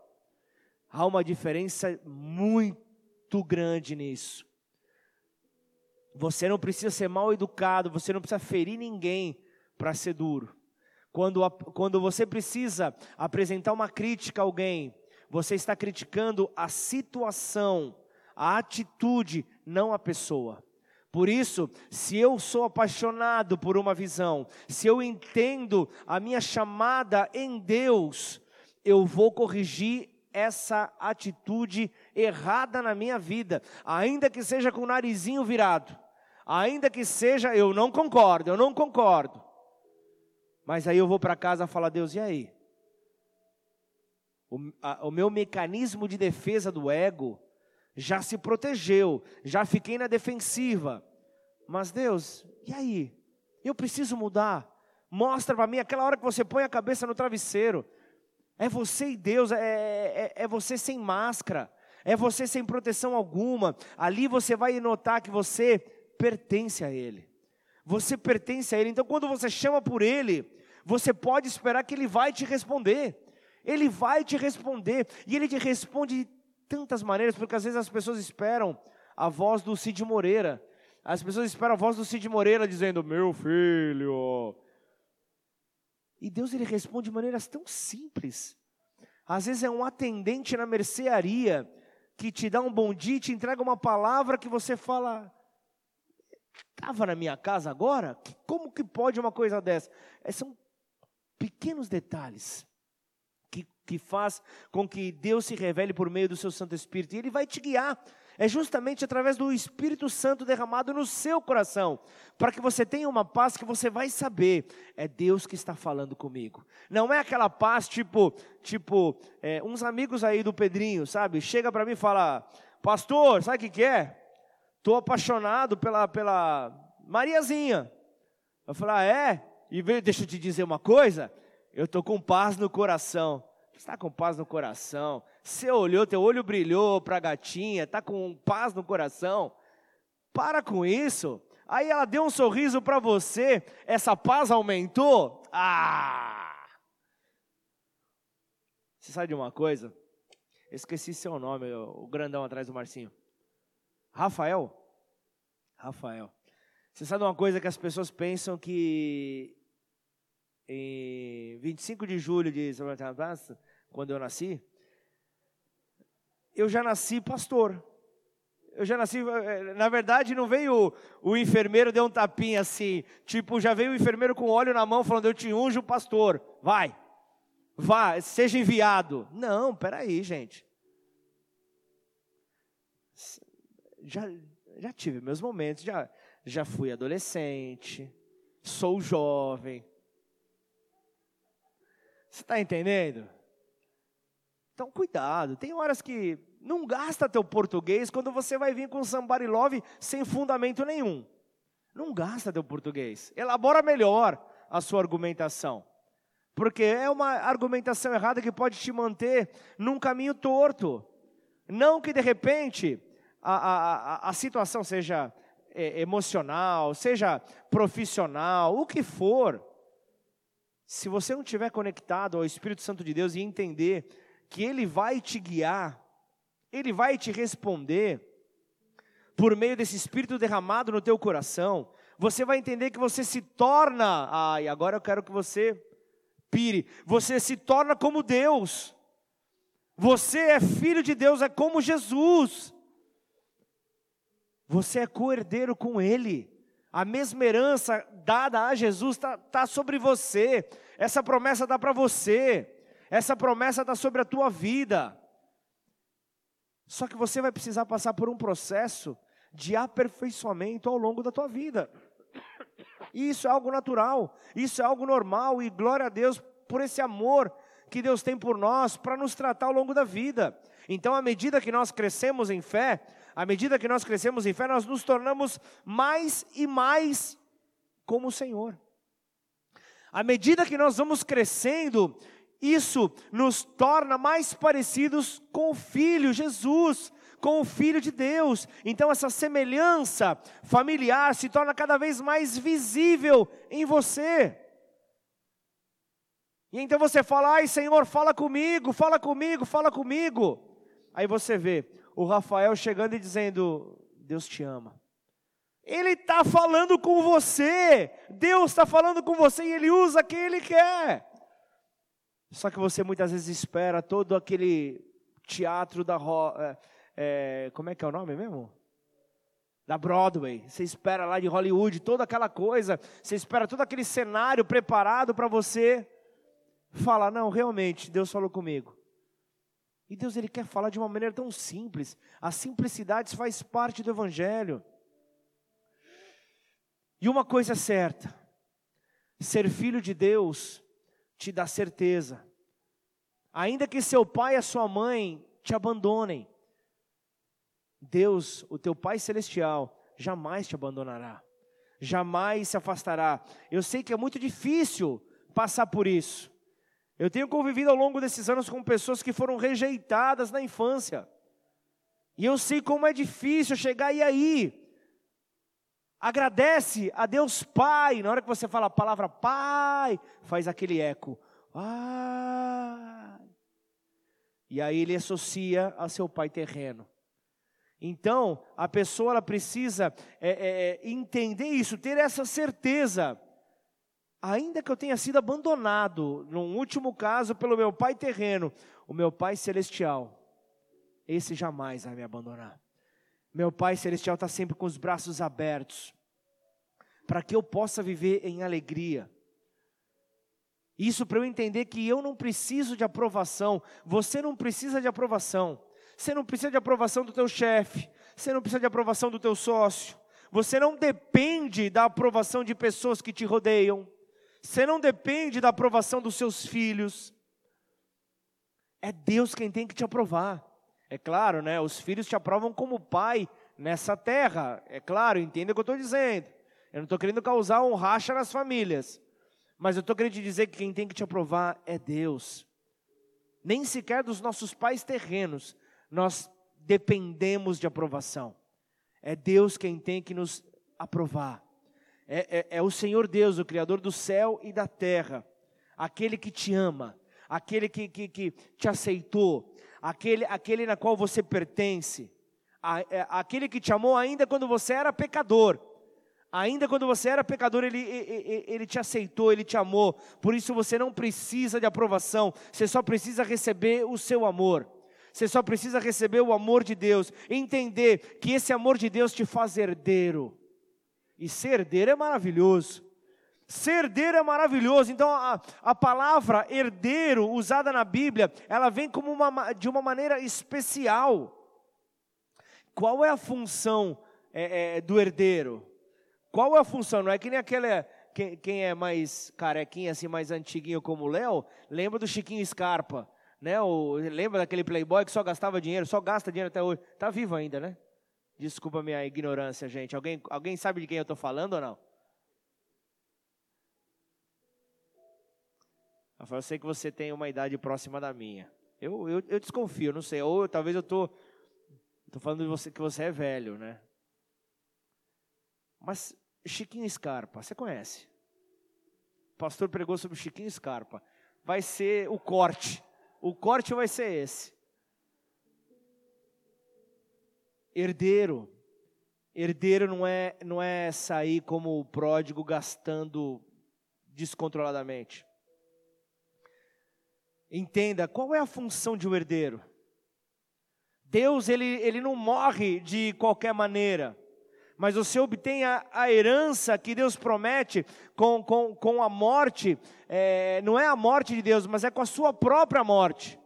Há uma diferença muito grande nisso. Você não precisa ser mal educado, você não precisa ferir ninguém para ser duro. Quando, quando você precisa apresentar uma crítica a alguém, você está criticando a situação, a atitude, não a pessoa. Por isso, se eu sou apaixonado por uma visão, se eu entendo a minha chamada em Deus, eu vou corrigir essa atitude errada na minha vida, ainda que seja com o narizinho virado. Ainda que seja, eu não concordo, eu não concordo. Mas aí eu vou para casa falo, Deus, e aí? O, a, o meu mecanismo de defesa do ego já se protegeu, já fiquei na defensiva. Mas Deus, e aí? Eu preciso mudar. Mostra para mim aquela hora que você põe a cabeça no travesseiro. É você e Deus, é, é, é você sem máscara, é você sem proteção alguma. Ali você vai notar que você pertence a Ele. Você pertence a Ele. Então, quando você chama por Ele, você pode esperar que Ele vai te responder. Ele vai te responder. E Ele te responde de tantas maneiras, porque às vezes as pessoas esperam a voz do Cid Moreira. As pessoas esperam a voz do Cid Moreira dizendo: Meu filho. E Deus ele responde de maneiras tão simples. Às vezes é um atendente na mercearia que te dá um bom dia, te entrega uma palavra que você fala: estava na minha casa agora? Como que pode uma coisa dessa? É, são pequenos detalhes que, que faz com que Deus se revele por meio do seu Santo Espírito. E Ele vai te guiar. É justamente através do Espírito Santo derramado no seu coração, para que você tenha uma paz que você vai saber, é Deus que está falando comigo. Não é aquela paz tipo, tipo, é, uns amigos aí do Pedrinho, sabe? Chega para mim e fala, pastor, sabe o que, que é? Estou apaixonado pela, pela Mariazinha. Eu falo, ah, é? E deixa eu te dizer uma coisa, eu estou com paz no coração. Você está com paz no coração. Você olhou, teu olho brilhou para a gatinha, está com paz no coração. Para com isso. Aí ela deu um sorriso para você, essa paz aumentou. Ah! Você sabe de uma coisa? esqueci seu nome, o grandão atrás do Marcinho. Rafael? Rafael. Você sabe uma coisa que as pessoas pensam que em 25 de julho de quando eu nasci, eu já nasci pastor. Eu já nasci, eh, na verdade, não veio o, o enfermeiro deu um tapinha assim, tipo, já veio o enfermeiro com óleo na mão falando: "Eu te unjo, pastor. Vai. Vá, seja enviado". Não, peraí, gente já, já tive meus momentos, já, já fui adolescente, sou jovem. Você está entendendo? Então, cuidado. Tem horas que não gasta teu português quando você vai vir com somebody love sem fundamento nenhum. Não gasta teu português. Elabora melhor a sua argumentação. Porque é uma argumentação errada que pode te manter num caminho torto. Não que de repente a, a, a situação seja é, emocional, seja profissional, o que for, se você não estiver conectado ao Espírito Santo de Deus e entender que Ele vai te guiar, Ele vai te responder, por meio desse Espírito derramado no teu coração, você vai entender que você se torna, e agora eu quero que você pire, você se torna como Deus, você é filho de Deus, é como Jesus, você é co-herdeiro com Ele. A mesma herança dada a Jesus está tá sobre você. Essa promessa dá para você. Essa promessa está sobre a tua vida. Só que você vai precisar passar por um processo de aperfeiçoamento ao longo da tua vida. E isso é algo natural, isso é algo normal, e glória a Deus por esse amor que Deus tem por nós para nos tratar ao longo da vida. Então, à medida que nós crescemos em fé, à medida que nós crescemos em fé, nós nos tornamos mais e mais como o Senhor. À medida que nós vamos crescendo, isso nos torna mais parecidos com o Filho Jesus, com o Filho de Deus. Então, essa semelhança familiar se torna cada vez mais visível em você. E então você fala, ai Senhor, fala comigo, fala comigo, fala comigo. Aí você vê, o Rafael chegando e dizendo: Deus te ama. Ele está falando com você, Deus está falando com você e Ele usa quem Ele quer. Só que você muitas vezes espera todo aquele teatro da. É, é, como é que é o nome mesmo? Da Broadway. Você espera lá de Hollywood, toda aquela coisa. Você espera todo aquele cenário preparado para você falar: não, realmente, Deus falou comigo. E Deus ele quer falar de uma maneira tão simples. A simplicidade faz parte do evangelho. E uma coisa é certa: ser filho de Deus te dá certeza. Ainda que seu pai e a sua mãe te abandonem, Deus, o teu Pai celestial, jamais te abandonará. Jamais se afastará. Eu sei que é muito difícil passar por isso. Eu tenho convivido ao longo desses anos com pessoas que foram rejeitadas na infância. E eu sei como é difícil chegar e aí. Agradece a Deus Pai. Na hora que você fala a palavra Pai, faz aquele eco. Ah. E aí ele associa a seu pai terreno. Então, a pessoa ela precisa é, é, é, entender isso, ter essa certeza. Ainda que eu tenha sido abandonado, num último caso, pelo meu pai terreno, o meu pai celestial, esse jamais vai me abandonar. Meu pai celestial está sempre com os braços abertos, para que eu possa viver em alegria. Isso para eu entender que eu não preciso de aprovação, você não precisa de aprovação. Você não precisa de aprovação do teu chefe, você não precisa de aprovação do teu sócio. Você não depende da aprovação de pessoas que te rodeiam. Você não depende da aprovação dos seus filhos. É Deus quem tem que te aprovar. É claro, né? Os filhos te aprovam como pai nessa terra. É claro, entenda o que eu estou dizendo. Eu não estou querendo causar um racha nas famílias. Mas eu estou querendo te dizer que quem tem que te aprovar é Deus. Nem sequer dos nossos pais terrenos, nós dependemos de aprovação. É Deus quem tem que nos aprovar. É, é, é, o Senhor Deus, o Criador do céu e da terra, aquele que te ama, aquele que, que, que te aceitou, aquele, aquele na qual você pertence, a, é, aquele que te amou ainda quando você era pecador. Ainda quando você era pecador, ele, ele, ele, te aceitou, Ele te amou. Por isso você não precisa de aprovação, você só precisa receber o seu amor. Você só precisa receber o amor de Deus, entender que esse amor de Deus te faz herdeiro. E ser herdeiro é maravilhoso. Ser herdeiro é maravilhoso. Então a, a palavra herdeiro usada na Bíblia, ela vem como uma, de uma maneira especial. Qual é a função é, é, do herdeiro? Qual é a função? Não é que nem aquela quem, quem, é mais carequinha, assim, mais antiguinho como o Léo, lembra do Chiquinho Scarpa né? O, lembra daquele playboy que só gastava dinheiro, só gasta dinheiro até hoje? Tá vivo ainda, né? Desculpa minha ignorância, gente. Alguém, alguém sabe de quem eu estou falando ou não? Eu sei que você tem uma idade próxima da minha. Eu, eu, eu desconfio, não sei. Ou talvez eu tô, tô falando de você que você é velho, né? Mas Chiquinho Scarpa, você conhece? O pastor pregou sobre Chiquinho Scarpa. Vai ser o corte o corte vai ser esse. Herdeiro. Herdeiro não é, não é sair como o pródigo gastando descontroladamente. Entenda, qual é a função de um herdeiro? Deus, ele, ele não morre de qualquer maneira mas você obtém a, a, herança que Deus promete com, com, com a morte, é, não é a morte de Deus, mas é com a sua própria morte.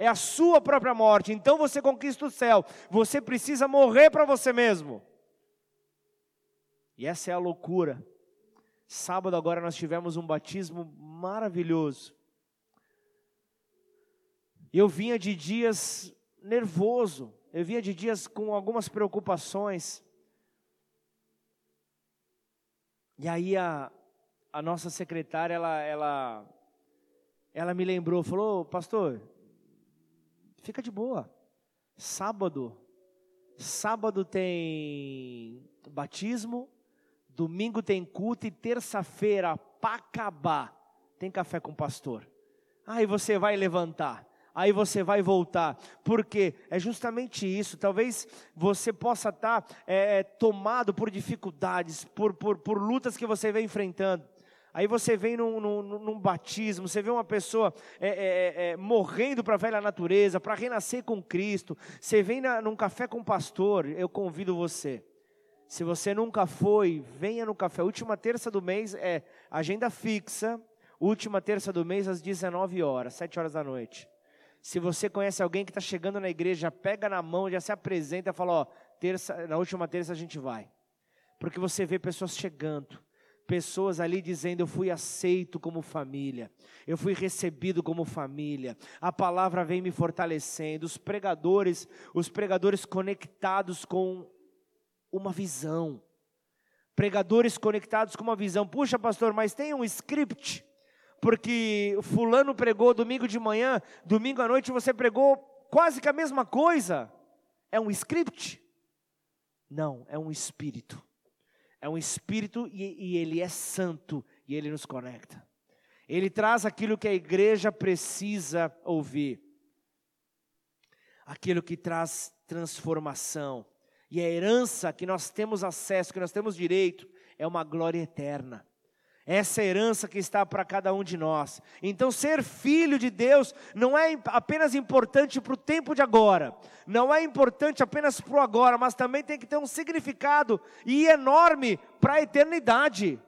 É a sua própria morte. Então você conquista o céu. Você precisa morrer para você mesmo. E essa é a loucura. Sábado agora nós tivemos um batismo maravilhoso. Eu vinha de dias nervoso, eu vinha de dias com algumas preocupações. E aí a, a nossa secretária, ela, ela, ela me lembrou, falou, pastor, fica de boa. Sábado, sábado tem batismo, domingo tem culto e terça-feira, para acabar, tem café com o pastor. Aí você vai levantar aí você vai voltar, porque é justamente isso. Talvez você possa estar é, é, tomado por dificuldades, por, por, por lutas que você vem enfrentando. Aí você vem num, num, num, batismo, você vê uma pessoa é, é, é, é morrendo para a velha natureza, para renascer com Cristo. Você vem na, num café com o pastor, eu convido você. Se você nunca foi, venha no café. Última terça do mês é agenda fixa. Última terça do mês às 19 horas, 7 horas da noite. Se você conhece alguém que está chegando na igreja, pega na mão, já se apresenta e fala: Ó, terça, na última terça a gente vai. Porque você vê pessoas chegando, pessoas ali dizendo: Eu fui aceito como família, eu fui recebido como família, a palavra vem me fortalecendo. Os pregadores, os pregadores conectados com uma visão, pregadores conectados com uma visão. Puxa, pastor, mas tem um script porque fulano pregou domingo de manhã, domingo à noite você pregou quase que a mesma coisa. É um script? Não, é um espírito. É um espírito e, e ele é santo e ele nos conecta. Ele traz aquilo que a igreja precisa ouvir. Aquilo que traz transformação. E a herança que nós temos acesso, que nós temos direito, é uma glória eterna. Essa herança que está para cada um de nós. Então, ser filho de Deus não é apenas importante para o tempo de agora, não é importante apenas para o agora, mas também tem que ter um significado e enorme para a eternidade.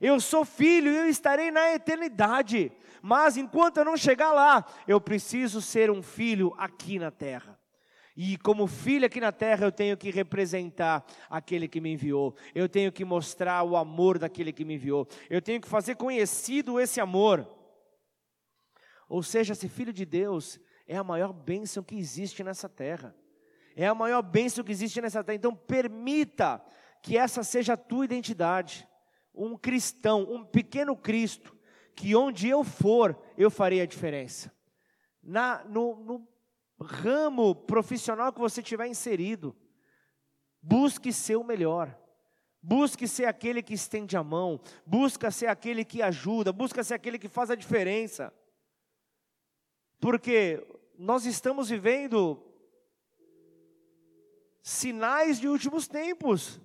Eu sou filho e eu estarei na eternidade, mas enquanto eu não chegar lá, eu preciso ser um filho aqui na terra. E como filho aqui na terra, eu tenho que representar aquele que me enviou. Eu tenho que mostrar o amor daquele que me enviou. Eu tenho que fazer conhecido esse amor. Ou seja, ser filho de Deus é a maior bênção que existe nessa terra. É a maior bênção que existe nessa terra. Então, permita que essa seja a tua identidade. Um cristão, um pequeno Cristo, que onde eu for, eu farei a diferença. Na, no, no ramo profissional que você tiver inserido, busque ser o melhor. Busque ser aquele que estende a mão, busca ser aquele que ajuda, busca ser aquele que faz a diferença. Porque nós estamos vivendo sinais de últimos tempos.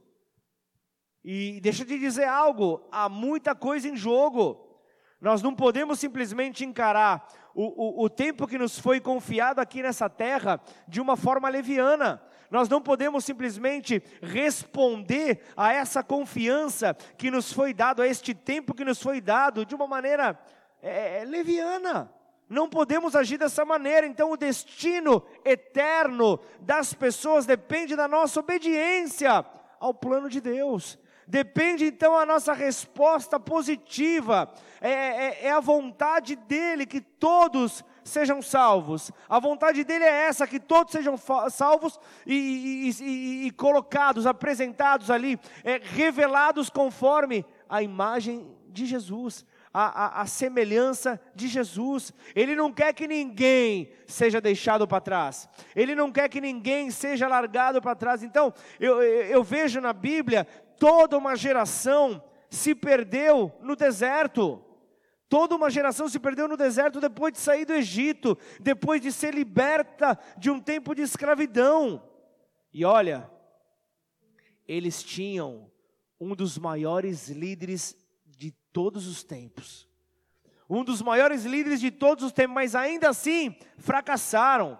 E deixa eu te dizer algo, há muita coisa em jogo. Nós não podemos simplesmente encarar o, o, o tempo que nos foi confiado aqui nessa terra de uma forma leviana. Nós não podemos simplesmente responder a essa confiança que nos foi dado, a este tempo que nos foi dado, de uma maneira é, é leviana. Não podemos agir dessa maneira, então o destino eterno das pessoas depende da nossa obediência ao plano de Deus. Depende então a nossa resposta positiva, é, é, é, a vontade dEle que todos sejam salvos. A vontade dEle é essa, que todos sejam salvos e, e, e, e colocados, apresentados ali, é, revelados conforme a imagem de Jesus. A, a, a, semelhança de Jesus. Ele não quer que ninguém seja deixado para trás. Ele não quer que ninguém seja largado para trás. Então, eu, eu, eu vejo na Bíblia toda uma geração se perdeu no deserto. Toda uma geração se perdeu no deserto depois de sair do Egito, depois de ser liberta de um tempo de escravidão. E olha, eles tinham um dos maiores líderes de todos os tempos. Um dos maiores líderes de todos os tempos, mas ainda assim fracassaram.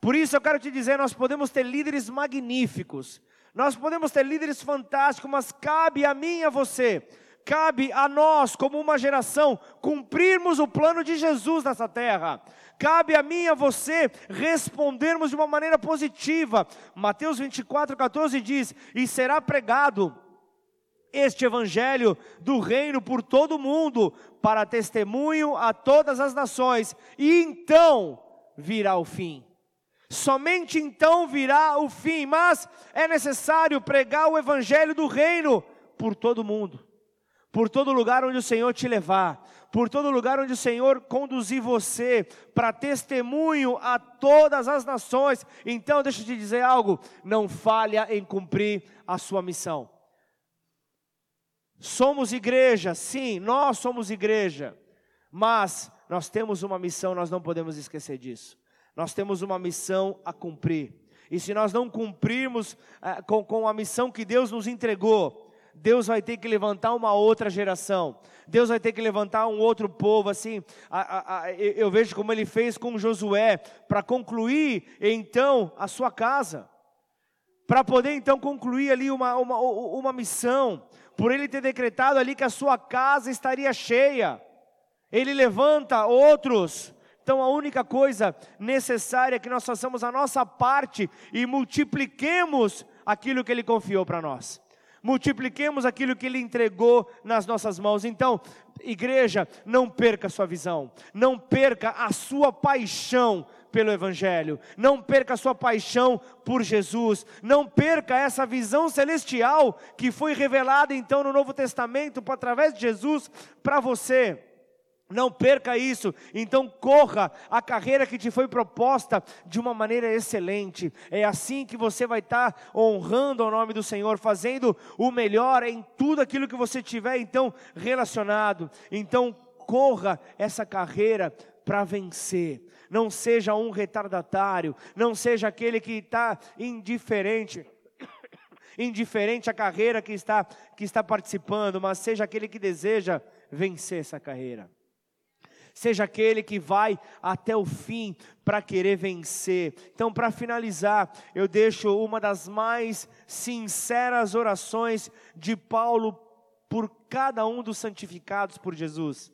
Por isso eu quero te dizer, nós podemos ter líderes magníficos, nós podemos ter líderes fantásticos, mas cabe a mim e a você, cabe a nós, como uma geração, cumprirmos o plano de Jesus nessa terra. Cabe a mim e a você respondermos de uma maneira positiva. Mateus 24, 14 diz: E será pregado este evangelho do reino por todo o mundo, para testemunho a todas as nações, e então virá o fim. Somente então virá o fim, mas é necessário pregar o evangelho do reino por todo mundo, por todo lugar onde o Senhor te levar, por todo lugar onde o Senhor conduzir você, para testemunho a todas as nações. Então, deixa eu te dizer algo: não falha em cumprir a sua missão. Somos igreja, sim, nós somos igreja, mas nós temos uma missão, nós não podemos esquecer disso. Nós temos uma missão a cumprir. E se nós não cumprirmos eh, com, com a missão que Deus nos entregou, Deus vai ter que levantar uma outra geração. Deus vai ter que levantar um outro povo. Assim, a, a, a, eu vejo como Ele fez com Josué para concluir então a sua casa, para poder então concluir ali uma, uma, uma missão. Por Ele ter decretado ali que a sua casa estaria cheia, Ele levanta outros então a única coisa necessária é que nós façamos a nossa parte e multipliquemos aquilo que Ele confiou para nós. Multipliquemos aquilo que Ele entregou nas nossas mãos. Então, igreja, não perca a sua visão, não perca a sua paixão pelo Evangelho, não perca a sua paixão por Jesus, não perca essa visão celestial que foi revelada então no Novo Testamento através de Jesus para você. Não perca isso, então corra a carreira que te foi proposta de uma maneira excelente. É assim que você vai estar honrando o nome do Senhor, fazendo o melhor em tudo aquilo que você tiver então relacionado. Então corra essa carreira para vencer. Não seja um retardatário, não seja aquele que está indiferente indiferente à carreira que está, que está participando, mas seja aquele que deseja vencer essa carreira seja aquele que vai até o fim para querer vencer. Então, para finalizar, eu deixo uma das mais sinceras orações de Paulo por cada um dos santificados por Jesus,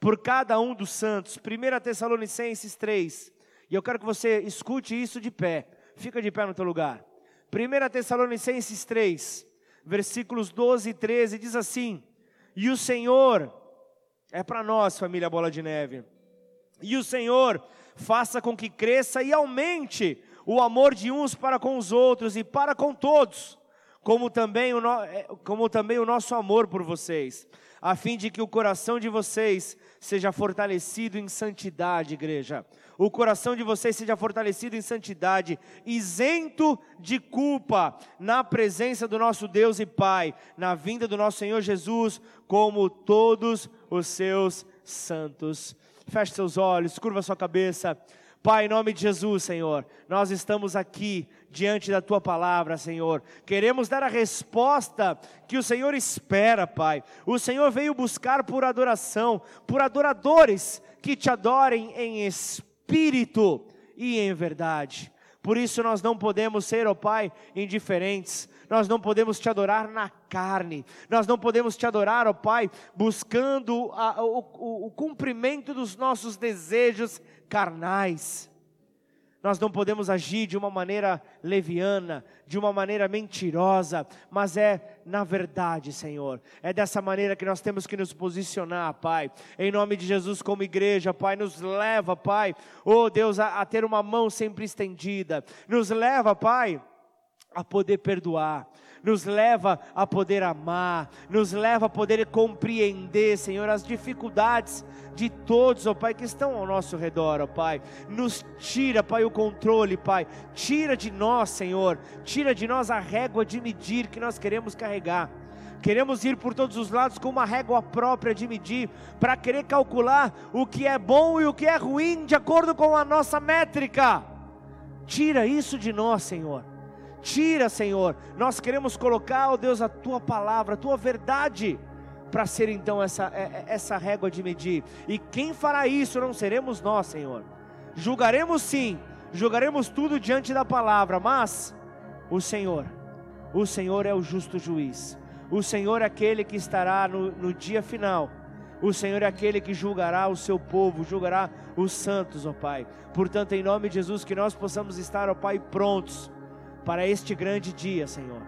por cada um dos santos. 1 Tessalonicenses 3. E eu quero que você escute isso de pé. Fica de pé no teu lugar. 1 Tessalonicenses 3, versículos 12 e 13 diz assim: E o Senhor é para nós, família Bola de Neve. E o Senhor faça com que cresça e aumente o amor de uns para com os outros e para com todos, como também o, no, é, como também o nosso amor por vocês, a fim de que o coração de vocês seja fortalecido em santidade, igreja. O coração de vocês seja fortalecido em santidade, isento de culpa, na presença do nosso Deus e Pai, na vinda do nosso Senhor Jesus, como todos os seus santos. Feche seus olhos, curva sua cabeça. Pai, em nome de Jesus, Senhor, nós estamos aqui diante da tua palavra, Senhor. Queremos dar a resposta que o Senhor espera, Pai. O Senhor veio buscar por adoração, por adoradores que te adorem em espírito e em verdade. Por isso nós não podemos ser, ó oh Pai, indiferentes. Nós não podemos te adorar na carne. Nós não podemos te adorar, ó oh Pai, buscando a, o, o, o cumprimento dos nossos desejos carnais. Nós não podemos agir de uma maneira leviana, de uma maneira mentirosa, mas é na verdade, Senhor. É dessa maneira que nós temos que nos posicionar, Pai. Em nome de Jesus, como igreja, Pai, nos leva, Pai, oh Deus, a, a ter uma mão sempre estendida. Nos leva, Pai, a poder perdoar nos leva a poder amar, nos leva a poder compreender, Senhor, as dificuldades de todos, ó Pai, que estão ao nosso redor, ó Pai. Nos tira, Pai, o controle, Pai. Tira de nós, Senhor, tira de nós a régua de medir que nós queremos carregar. Queremos ir por todos os lados com uma régua própria de medir, para querer calcular o que é bom e o que é ruim de acordo com a nossa métrica. Tira isso de nós, Senhor. Tira, Senhor. Nós queremos colocar, ó Deus, a tua palavra, a tua verdade para ser então essa, é, é, essa régua de medir. E quem fará isso não seremos nós, Senhor. Julgaremos sim, julgaremos tudo diante da palavra, mas o Senhor, o Senhor é o justo juiz. O Senhor é aquele que estará no, no dia final. O Senhor é aquele que julgará o seu povo, julgará os santos, ó Pai. Portanto, em nome de Jesus, que nós possamos estar, ó Pai, prontos para este grande dia, Senhor.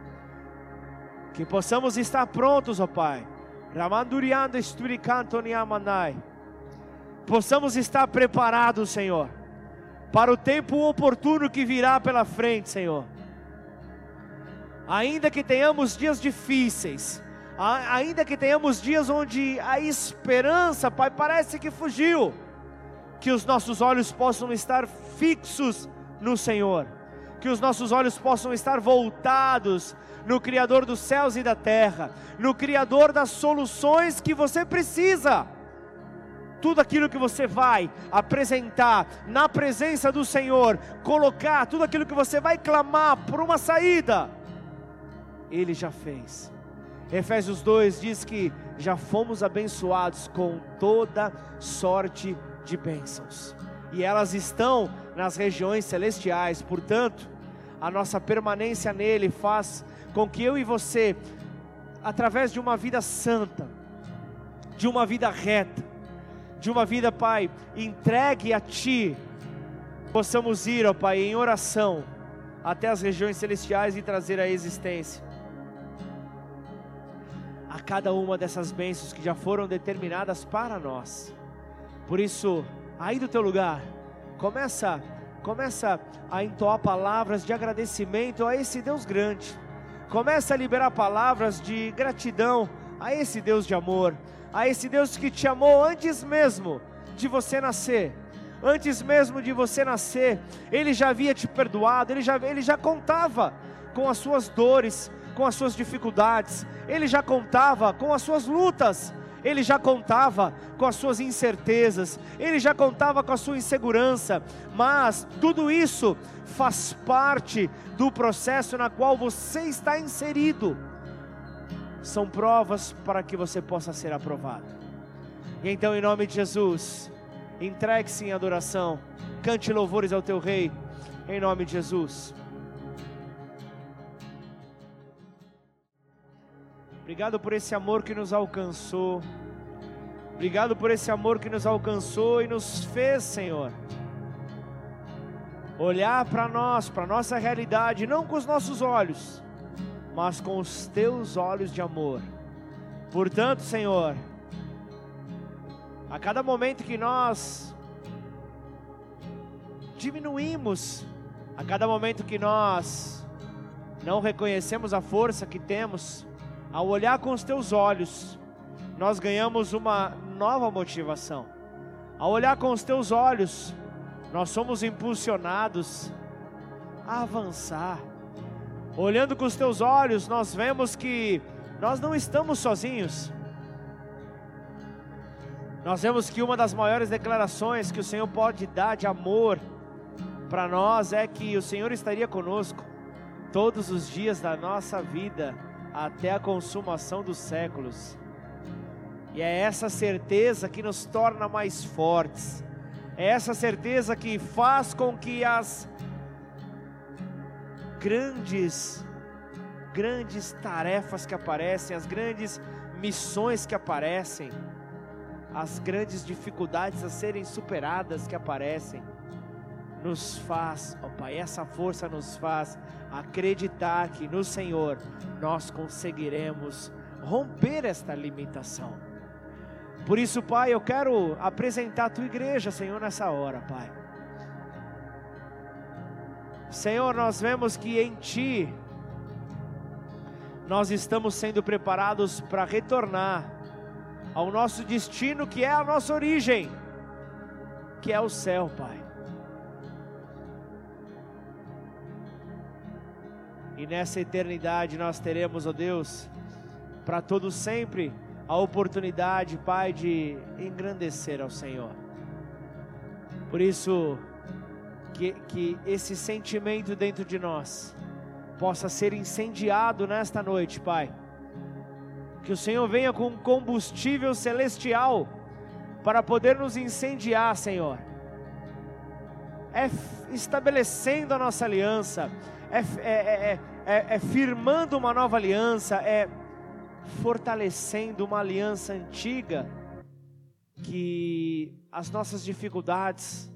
Que possamos estar prontos, ó Pai. Ramanduriando Esturicanto Niamanai. Possamos estar preparados, Senhor, para o tempo oportuno que virá pela frente, Senhor. Ainda que tenhamos dias difíceis, ainda que tenhamos dias onde a esperança, Pai, parece que fugiu, que os nossos olhos possam estar fixos no Senhor que os nossos olhos possam estar voltados no Criador dos céus e da terra, no Criador das soluções que você precisa. Tudo aquilo que você vai apresentar na presença do Senhor, colocar tudo aquilo que você vai clamar por uma saída, Ele já fez. Efésios 2 diz que já fomos abençoados com toda sorte de bênçãos, e elas estão nas regiões celestiais, portanto, a nossa permanência nele faz com que eu e você, através de uma vida santa, de uma vida reta, de uma vida, Pai, entregue a Ti, possamos ir, ó Pai, em oração até as regiões celestiais e trazer a existência a cada uma dessas bênçãos que já foram determinadas para nós. Por isso, aí do teu lugar, começa começa a entoar palavras de agradecimento a esse Deus grande. Começa a liberar palavras de gratidão a esse Deus de amor, a esse Deus que te amou antes mesmo de você nascer. Antes mesmo de você nascer, Ele já havia te perdoado, Ele já, ele já contava com as suas dores, com as suas dificuldades, Ele já contava com as suas lutas, Ele já contava com as suas incertezas, Ele já contava com a sua insegurança, mas tudo isso faz parte do processo na qual você está inserido. São provas para que você possa ser aprovado. E então, em nome de Jesus, entregue-se em adoração, cante louvores ao teu Rei, em nome de Jesus. Obrigado por esse amor que nos alcançou. Obrigado por esse amor que nos alcançou e nos fez, Senhor, olhar para nós, para nossa realidade, não com os nossos olhos, mas com os teus olhos de amor. Portanto, Senhor, a cada momento que nós diminuímos, a cada momento que nós não reconhecemos a força que temos, ao olhar com os teus olhos, nós ganhamos uma nova motivação. Ao olhar com os teus olhos, nós somos impulsionados a avançar. Olhando com os teus olhos, nós vemos que nós não estamos sozinhos. Nós vemos que uma das maiores declarações que o Senhor pode dar de amor para nós é que o Senhor estaria conosco todos os dias da nossa vida até a consumação dos séculos. E é essa certeza que nos torna mais fortes é essa certeza que faz com que as grandes, grandes tarefas que aparecem, as grandes missões que aparecem, as grandes dificuldades a serem superadas que aparecem, nos faz, ó Pai, essa força nos faz acreditar que no Senhor nós conseguiremos romper esta limitação. Por isso, Pai, eu quero apresentar a tua igreja, Senhor, nessa hora, Pai. Senhor, nós vemos que em Ti nós estamos sendo preparados para retornar ao nosso destino, que é a nossa origem, que é o céu, Pai. E nessa eternidade nós teremos, ó Deus, para todo sempre a oportunidade, Pai, de engrandecer ao Senhor. Por isso, que, que esse sentimento dentro de nós possa ser incendiado nesta noite, Pai. Que o Senhor venha com combustível celestial para poder nos incendiar, Senhor. É estabelecendo a nossa aliança, é, é, é, é firmando uma nova aliança, é fortalecendo uma aliança antiga que as nossas dificuldades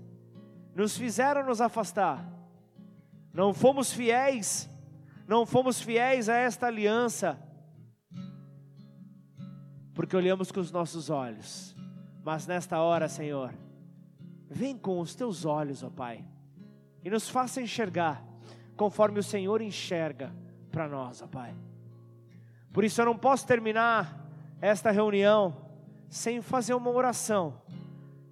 nos fizeram nos afastar. Não fomos fiéis, não fomos fiéis a esta aliança, porque olhamos com os nossos olhos. Mas nesta hora, Senhor, vem com os teus olhos, ó Pai, e nos faça enxergar conforme o Senhor enxerga para nós, ó Pai. Por isso eu não posso terminar esta reunião sem fazer uma oração.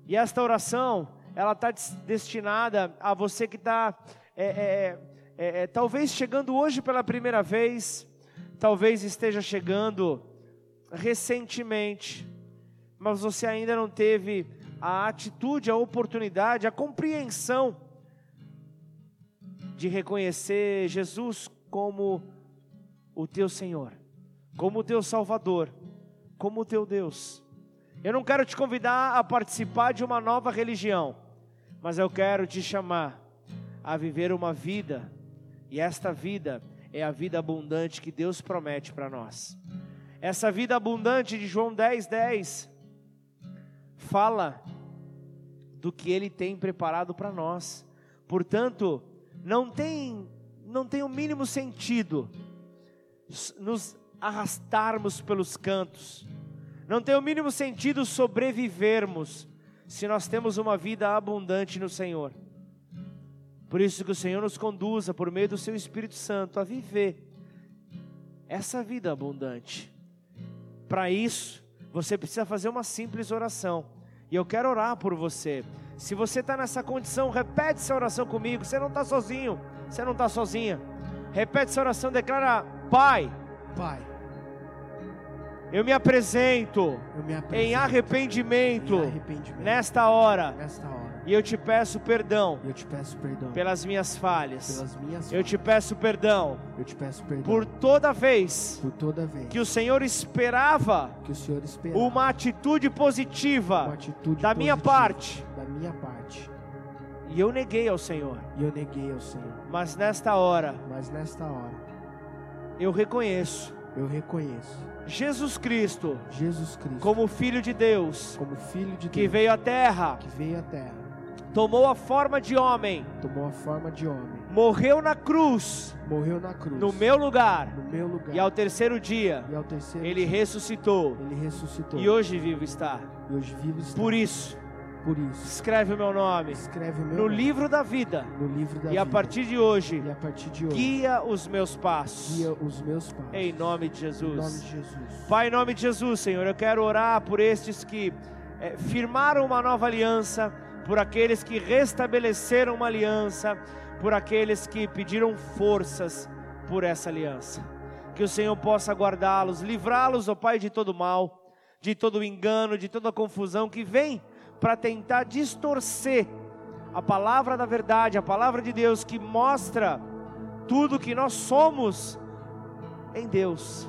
E esta oração, ela está destinada a você que está, é, é, é, é, talvez chegando hoje pela primeira vez, talvez esteja chegando recentemente, mas você ainda não teve a atitude, a oportunidade, a compreensão de reconhecer Jesus como o teu Senhor como teu Salvador, como teu Deus. Eu não quero te convidar a participar de uma nova religião, mas eu quero te chamar a viver uma vida, e esta vida é a vida abundante que Deus promete para nós. Essa vida abundante de João 10, 10 fala do que Ele tem preparado para nós. Portanto, não tem, não tem o mínimo sentido nos arrastarmos pelos cantos. Não tem o mínimo sentido sobrevivermos se nós temos uma vida abundante no Senhor. Por isso que o Senhor nos conduza por meio do seu Espírito Santo a viver essa vida abundante. Para isso, você precisa fazer uma simples oração. E eu quero orar por você. Se você está nessa condição, repete essa oração comigo. Você não está sozinho. Você não está sozinha. Repete essa oração, declara: Pai. Pai. Eu me apresento, Eu me apresento em arrependimento, em arrependimento nesta hora. nesta hora. E eu te peço perdão eu te peço perdão pelas minhas falhas. pelas minhas Eu te peço perdão Eu te peço perdão por toda vez por toda vez que o Senhor esperava que o Senhor espera uma atitude uma positiva atitude da minha positiva parte. Minha parte. E eu neguei ao Senhor. E eu neguei ao Senhor. Mas nesta hora Mas nesta hora eu reconheço eu reconheço Jesus Cristo Jesus Cristo como Filho de Deus como Filho de que Deus veio à terra, que veio à terra, tomou a forma de homem, tomou a forma de homem, morreu na cruz morreu na cruz no meu lugar no meu lugar e ao terceiro dia e ao terceiro ele dia, ressuscitou ele ressuscitou e hoje vivo está. e hoje vive está. Por isso, Por isso escreve o meu nome escreve meu no nome livro da vida no livro da e a vida. partir de hoje e a partir de hoje guia os meus passos. guia os meus passos Em nome de em nome Jesus. de Jesus Pai, em nome de Jesus, Senhor, eu quero orar por estes que eh, firmaram uma nova aliança, por aqueles que restabeleceram uma aliança, por aqueles que pediram forças por essa aliança. Que o Senhor possa guardá-los, livrá-los, ó Pai, de todo mal, de todo engano, de toda confusão que vem para tentar distorcer a palavra da verdade, a palavra de Deus que mostra tudo que nós somos em Deus.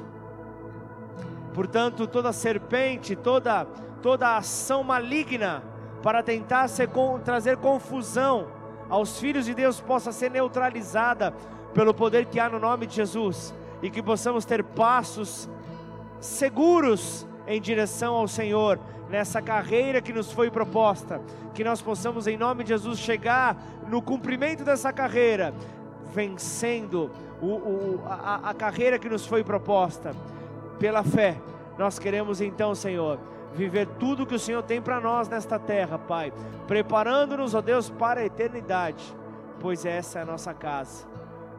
Portanto, toda serpente, toda toda ação maligna para tentar ser trazer confusão aos filhos de Deus possa ser neutralizada pelo poder que há no nome de Jesus e que possamos ter passos seguros em direção ao Senhor nessa carreira que nos foi proposta, que nós possamos em nome de Jesus chegar no cumprimento dessa carreira, vencendo o- o- a, a carreira que nos foi proposta pela fé. Nós queremos então, Senhor, viver tudo que o Senhor tem para nós nesta terra, Pai, preparando-nos, ó Deus, para a eternidade, pois essa é a nossa casa.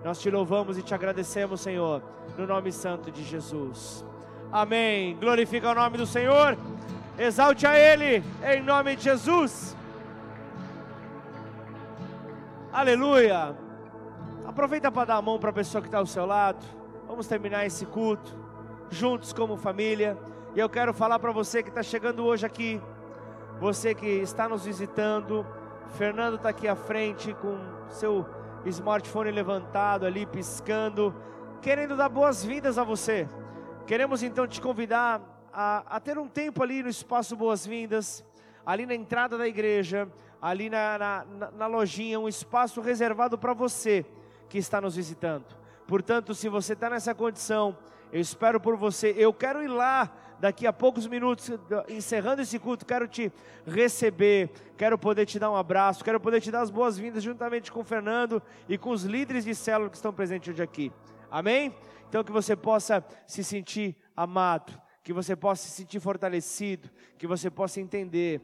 Nós te louvamos e te agradecemos, Senhor, no nome santo de Jesus. Amém. Glorifica o nome do Senhor. Exalte a Ele, em nome de Jesus. Aleluia. Aproveita para dar a mão para a pessoa que está ao seu lado. Vamos terminar esse culto juntos como família. E eu quero falar para você que está chegando hoje aqui, você que está nos visitando. Fernando está aqui à frente com seu smartphone levantado ali, piscando, querendo dar boas-vindas a você. Queremos então te convidar a, a ter um tempo ali no espaço Boas-Vindas, ali na entrada da igreja, ali na, na, na- lojinha, um espaço reservado para você que está nos visitando. Portanto, se você está nessa condição, eu espero por você. Eu quero ir lá daqui a poucos minutos, encerrando esse culto, quero te receber, quero poder te dar um abraço, quero poder te dar as boas-vindas juntamente com o Fernando e com os líderes de célula que estão presentes hoje aqui. Amém? Então que você possa se sentir amado, que você possa se sentir fortalecido, que você possa entender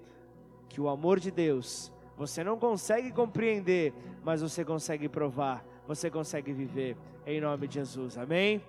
que o amor de Deus você não consegue compreender, mas você consegue provar, você consegue viver em nome de Jesus. Amém?